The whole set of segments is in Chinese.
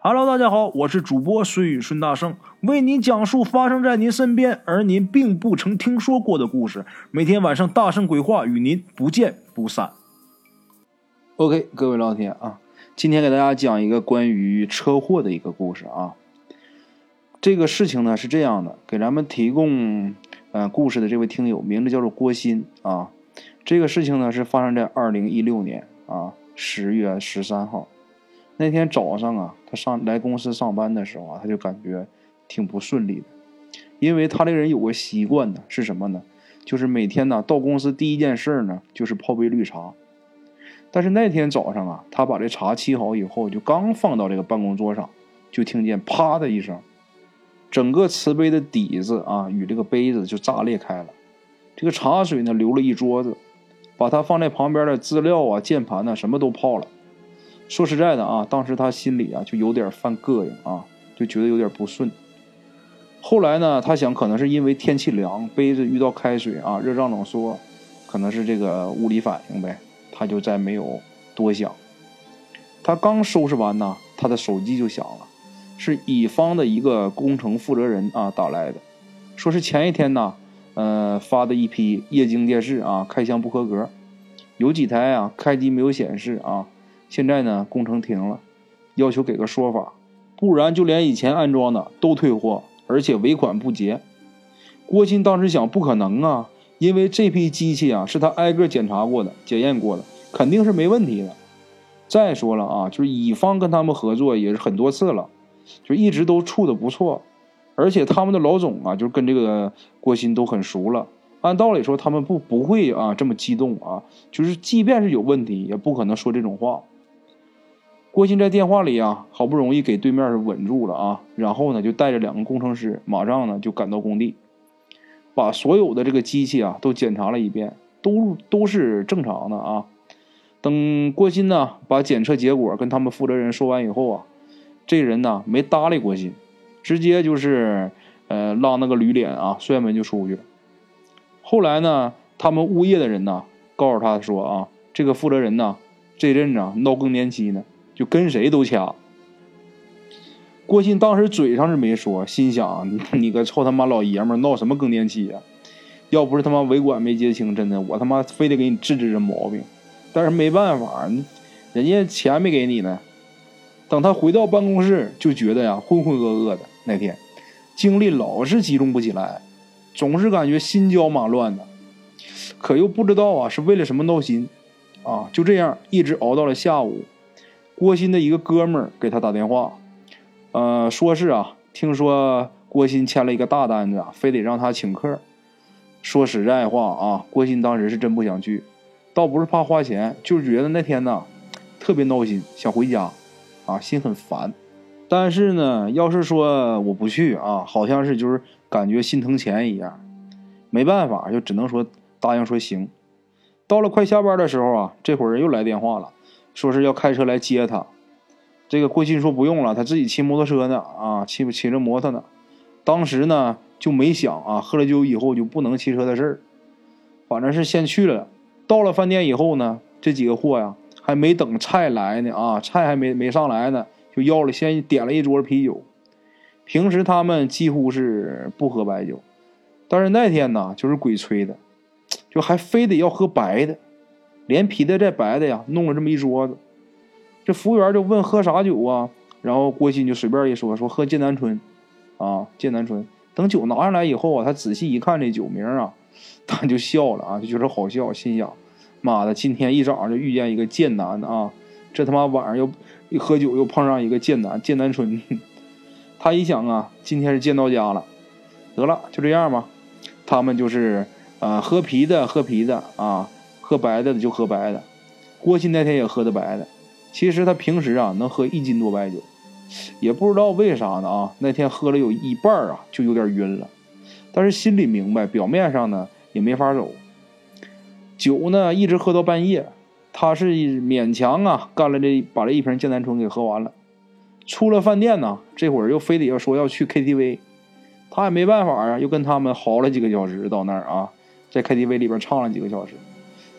Hello，大家好，我是主播孙宇孙大圣，为您讲述发生在您身边而您并不曾听说过的故事。每天晚上大圣鬼话与您不见不散。OK，各位老铁啊，今天给大家讲一个关于车祸的一个故事啊。这个事情呢是这样的，给咱们提供呃故事的这位听友名字叫做郭鑫啊。这个事情呢是发生在二零一六年啊十月十三号。那天早上啊，他上来公司上班的时候啊，他就感觉挺不顺利的，因为他这个人有个习惯呢，是什么呢？就是每天呢到公司第一件事呢就是泡杯绿茶。但是那天早上啊，他把这茶沏好以后，就刚放到这个办公桌上，就听见啪的一声，整个瓷杯的底子啊与这个杯子就炸裂开了，这个茶水呢流了一桌子，把他放在旁边的资料啊、键盘呢什么都泡了。说实在的啊，当时他心里啊就有点犯膈应啊，就觉得有点不顺。后来呢，他想可能是因为天气凉，杯子遇到开水啊，热胀冷缩，可能是这个物理反应呗，他就再没有多想。他刚收拾完呢，他的手机就响了，是乙方的一个工程负责人啊打来的，说是前一天呢，呃发的一批液晶电视啊开箱不合格，有几台啊开机没有显示啊。现在呢，工程停了，要求给个说法，不然就连以前安装的都退货，而且尾款不结。郭鑫当时想，不可能啊，因为这批机器啊是他挨个检查过的、检验过的，肯定是没问题的。再说了啊，就是乙方跟他们合作也是很多次了，就一直都处的不错，而且他们的老总啊，就跟这个郭鑫都很熟了。按道理说，他们不不会啊这么激动啊，就是即便是有问题，也不可能说这种话。郭鑫在电话里啊，好不容易给对面稳住了啊，然后呢，就带着两个工程师，马上呢就赶到工地，把所有的这个机器啊都检查了一遍，都都是正常的啊。等郭鑫呢把检测结果跟他们负责人说完以后啊，这人呢没搭理郭鑫，直接就是呃拉那个驴脸啊，摔门就出去了。后来呢，他们物业的人呢告诉他说啊，这个负责人呢这阵子啊闹更年期呢。就跟谁都掐。郭鑫当时嘴上是没说，心想：你个臭他妈老爷们，闹什么更年期呀？要不是他妈尾管没结清，真的我他妈非得给你治治这毛病。但是没办法，人家钱没给你呢。等他回到办公室，就觉得呀浑浑噩噩的。那天精力老是集中不起来，总是感觉心焦马乱的，可又不知道啊是为了什么闹心啊。就这样一直熬到了下午。郭鑫的一个哥们儿给他打电话，呃，说是啊，听说郭鑫签了一个大单子，非得让他请客。说实在话啊，郭鑫当时是真不想去，倒不是怕花钱，就是觉得那天呢特别闹心，想回家，啊，心很烦。但是呢，要是说我不去啊，好像是就是感觉心疼钱一样，没办法，就只能说答应说行。到了快下班的时候啊，这会儿又来电话了。说是要开车来接他，这个郭鑫说不用了，他自己骑摩托车呢，啊，骑骑着摩托呢。当时呢就没想啊，喝了酒以后就不能骑车的事儿，反正是先去了。到了饭店以后呢，这几个货呀还没等菜来呢，啊，菜还没没上来呢，就要了，先点了一桌啤酒。平时他们几乎是不喝白酒，但是那天呢就是鬼吹的，就还非得要喝白的。连啤的带白的呀，弄了这么一桌子。这服务员就问喝啥酒啊？然后郭鑫就随便一说，说喝剑南春，啊，剑南春。等酒拿上来以后啊，他仔细一看这酒名啊，他就笑了啊，就觉得好笑，心想：妈的，今天一早上就遇见一个剑南啊，这他妈晚上又一喝酒又碰上一个剑南剑南春。他一想啊，今天是见到家了，得了，就这样吧。他们就是啊，喝啤的喝啤的啊。喝白的就喝白的，郭鑫那天也喝的白的。其实他平时啊能喝一斤多白酒，也不知道为啥呢啊。那天喝了有一半啊就有点晕了，但是心里明白，表面上呢也没法走。酒呢一直喝到半夜，他是勉强啊干了这把这一瓶剑南春给喝完了。出了饭店呢，这会儿又非得要说要去 KTV，他也没办法啊，又跟他们嚎了几个小时到那儿啊，在 KTV 里边唱了几个小时。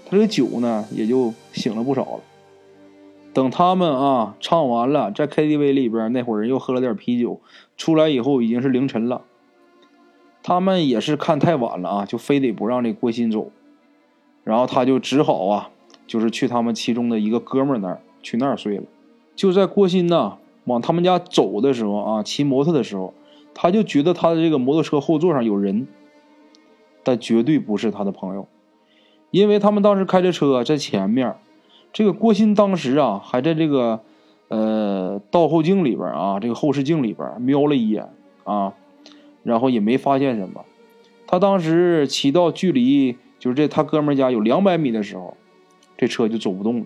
这个酒呢，也就醒了不少了。等他们啊唱完了，在 KTV 里边那会人又喝了点啤酒，出来以后已经是凌晨了。他们也是看太晚了啊，就非得不让这郭鑫走，然后他就只好啊，就是去他们其中的一个哥们儿那儿去那儿睡了。就在郭鑫呐往他们家走的时候啊，骑摩托的时候，他就觉得他的这个摩托车后座上有人，但绝对不是他的朋友，因为他们当时开着车在前面。这个郭鑫当时啊，还在这个，呃，倒后镜里边啊，这个后视镜里边瞄了一眼啊，然后也没发现什么。他当时骑到距离就是这他哥们家有两百米的时候，这车就走不动了。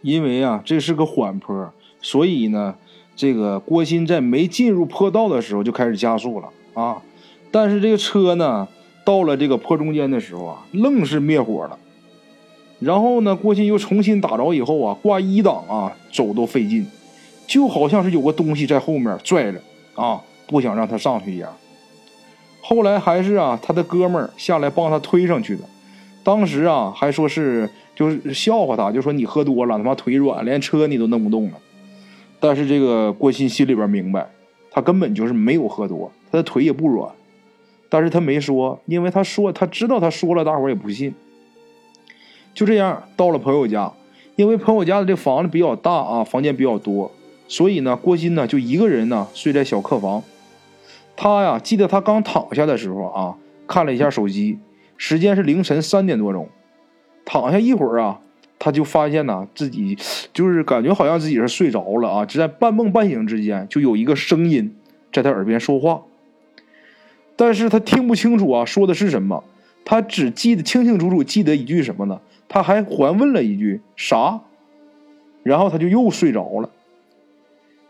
因为啊，这是个缓坡，所以呢，这个郭鑫在没进入坡道的时候就开始加速了啊。但是这个车呢，到了这个坡中间的时候啊，愣是灭火了。然后呢，郭鑫又重新打着以后啊，挂一档啊，走都费劲，就好像是有个东西在后面拽着啊，不想让他上去一样。后来还是啊，他的哥们儿下来帮他推上去的。当时啊，还说是就是笑话他，就说你喝多了，他妈腿软，连车你都弄不动了。但是这个郭鑫心里边明白，他根本就是没有喝多，他的腿也不软。但是他没说，因为他说他知道他说了，大伙儿也不信。就这样到了朋友家，因为朋友家的这房子比较大啊，房间比较多，所以呢，郭鑫呢就一个人呢睡在小客房。他呀，记得他刚躺下的时候啊，看了一下手机，时间是凌晨三点多钟。躺下一会儿啊，他就发现呢自己就是感觉好像自己是睡着了啊，只在半梦半醒之间，就有一个声音在他耳边说话，但是他听不清楚啊说的是什么，他只记得清清楚楚记得一句什么呢？他还还问了一句啥，然后他就又睡着了。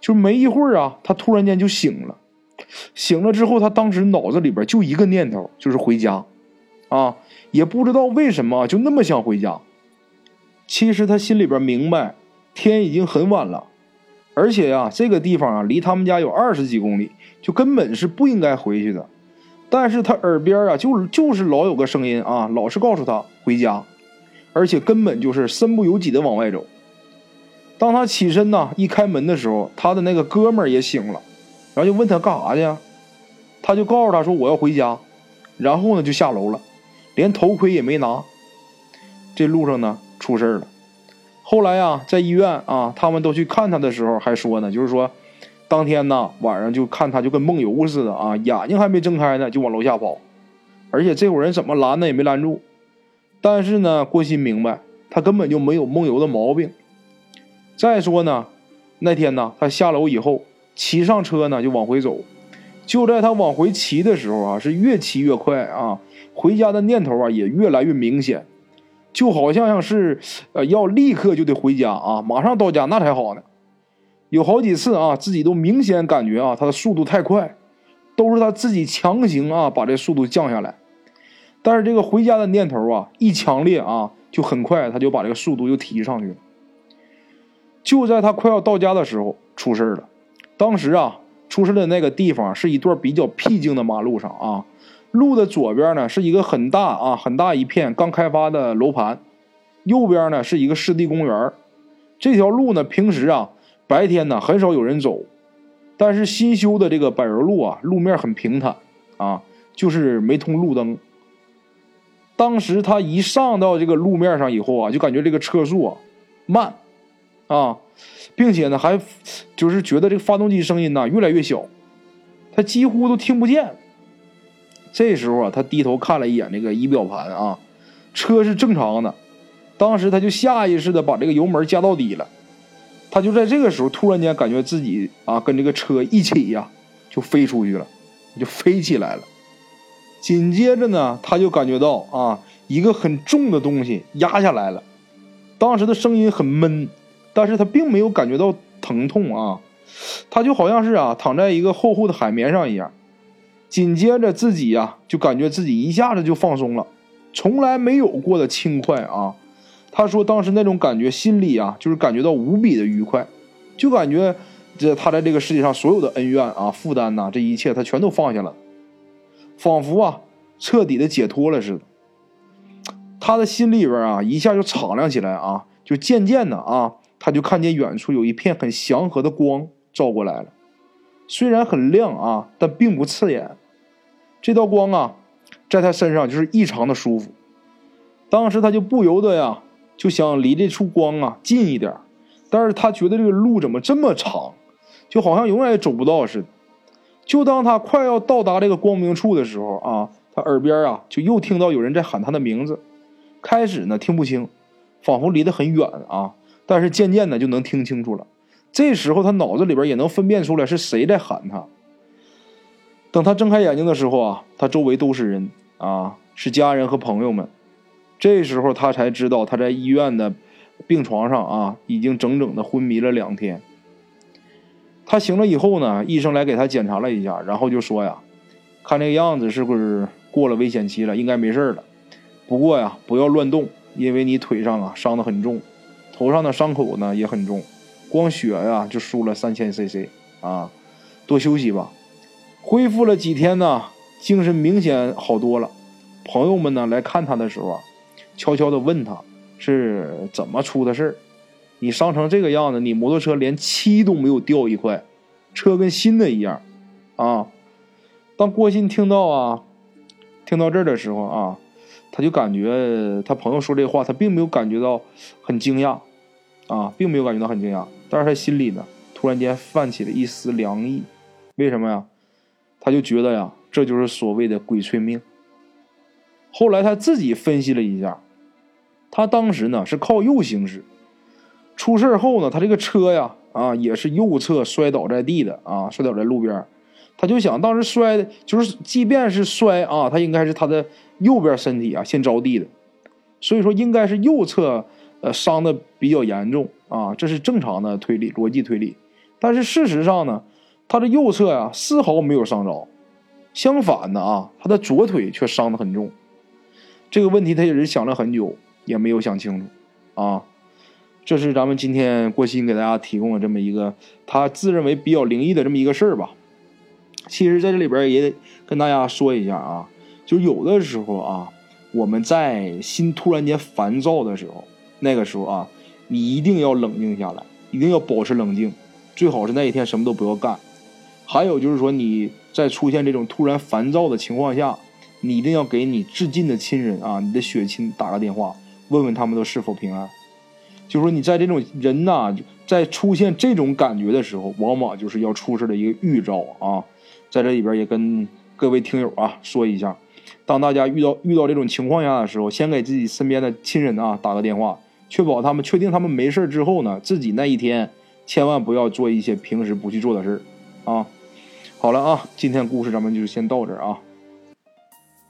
就没一会儿啊，他突然间就醒了。醒了之后，他当时脑子里边就一个念头，就是回家，啊，也不知道为什么就那么想回家。其实他心里边明白，天已经很晚了，而且呀，这个地方啊离他们家有二十几公里，就根本是不应该回去的。但是他耳边啊，就是就是老有个声音啊，老是告诉他回家。而且根本就是身不由己的往外走。当他起身呢，一开门的时候，他的那个哥们儿也醒了，然后就问他干啥去，他就告诉他说我要回家，然后呢就下楼了，连头盔也没拿。这路上呢出事了。后来呀，在医院啊，他们都去看他的时候还说呢，就是说，当天呢晚上就看他就跟梦游似的啊，眼睛还没睁开呢就往楼下跑，而且这伙人怎么拦呢也没拦住。但是呢，郭鑫明白，他根本就没有梦游的毛病。再说呢，那天呢，他下楼以后，骑上车呢就往回走。就在他往回骑的时候啊，是越骑越快啊，回家的念头啊也越来越明显，就好像像是呃要立刻就得回家啊，马上到家那才好呢。有好几次啊，自己都明显感觉啊，他的速度太快，都是他自己强行啊把这速度降下来。但是这个回家的念头啊，一强烈啊，就很快他就把这个速度又提上去了。就在他快要到家的时候，出事了。当时啊，出事的那个地方是一段比较僻静的马路上啊，路的左边呢是一个很大啊很大一片刚开发的楼盘，右边呢是一个湿地公园。这条路呢，平时啊白天呢很少有人走，但是新修的这个柏油路啊，路面很平坦啊，就是没通路灯。当时他一上到这个路面上以后啊，就感觉这个车速啊慢啊，并且呢还就是觉得这个发动机声音呢越来越小，他几乎都听不见。这时候啊，他低头看了一眼这个仪表盘啊，车是正常的。当时他就下意识的把这个油门加到底了。他就在这个时候突然间感觉自己啊跟这个车一起呀就飞出去了，就飞起来了。紧接着呢，他就感觉到啊，一个很重的东西压下来了。当时的声音很闷，但是他并没有感觉到疼痛啊，他就好像是啊，躺在一个厚厚的海绵上一样。紧接着自己呀，就感觉自己一下子就放松了，从来没有过的轻快啊。他说当时那种感觉，心里啊，就是感觉到无比的愉快，就感觉这他在这个世界上所有的恩怨啊、负担呐，这一切他全都放下了。仿佛啊，彻底的解脱了似的。他的心里边啊，一下就敞亮起来啊，就渐渐的啊，他就看见远处有一片很祥和的光照过来了，虽然很亮啊，但并不刺眼。这道光啊，在他身上就是异常的舒服。当时他就不由得呀，就想离这处光啊近一点，但是他觉得这个路怎么这么长，就好像永远也走不到似的。就当他快要到达这个光明处的时候啊，他耳边啊就又听到有人在喊他的名字。开始呢听不清，仿佛离得很远啊，但是渐渐的就能听清楚了。这时候他脑子里边也能分辨出来是谁在喊他。等他睁开眼睛的时候啊，他周围都是人啊，是家人和朋友们。这时候他才知道他在医院的病床上啊，已经整整的昏迷了两天。他醒了以后呢，医生来给他检查了一下，然后就说呀，看这个样子是不是过了危险期了，应该没事了。不过呀，不要乱动，因为你腿上啊伤得很重，头上的伤口呢也很重，光血呀就输了三千 cc 啊，多休息吧。恢复了几天呢，精神明显好多了。朋友们呢来看他的时候啊。悄悄的问他是怎么出的事儿？你伤成这个样子，你摩托车连漆都没有掉一块，车跟新的一样，啊！当郭鑫听到啊，听到这儿的时候啊，他就感觉他朋友说这话，他并没有感觉到很惊讶，啊，并没有感觉到很惊讶，但是他心里呢，突然间泛起了一丝凉意。为什么呀？他就觉得呀，这就是所谓的鬼催命。后来他自己分析了一下。他当时呢是靠右行驶，出事后呢，他这个车呀啊也是右侧摔倒在地的啊，摔倒在路边他就想，当时摔的就是，即便是摔啊，他应该是他的右边身体啊先着地的，所以说应该是右侧呃伤的比较严重啊，这是正常的推理逻辑推理。但是事实上呢，他的右侧呀丝毫没有伤着，相反的啊，他的左腿却伤得很重。这个问题他也是想了很久。也没有想清楚，啊，这是咱们今天郭鑫给大家提供的这么一个他自认为比较灵异的这么一个事儿吧。其实，在这里边也得跟大家说一下啊，就有的时候啊，我们在心突然间烦躁的时候，那个时候啊，你一定要冷静下来，一定要保持冷静，最好是那一天什么都不要干。还有就是说，你在出现这种突然烦躁的情况下，你一定要给你至近的亲人啊，你的血亲打个电话。问问他们都是否平安，就说你在这种人呐，在出现这种感觉的时候，往往就是要出事的一个预兆啊。在这里边也跟各位听友啊说一下，当大家遇到遇到这种情况下的时候，先给自己身边的亲人啊打个电话，确保他们确定他们没事之后呢，自己那一天千万不要做一些平时不去做的事啊。好了啊，今天故事咱们就先到这儿啊。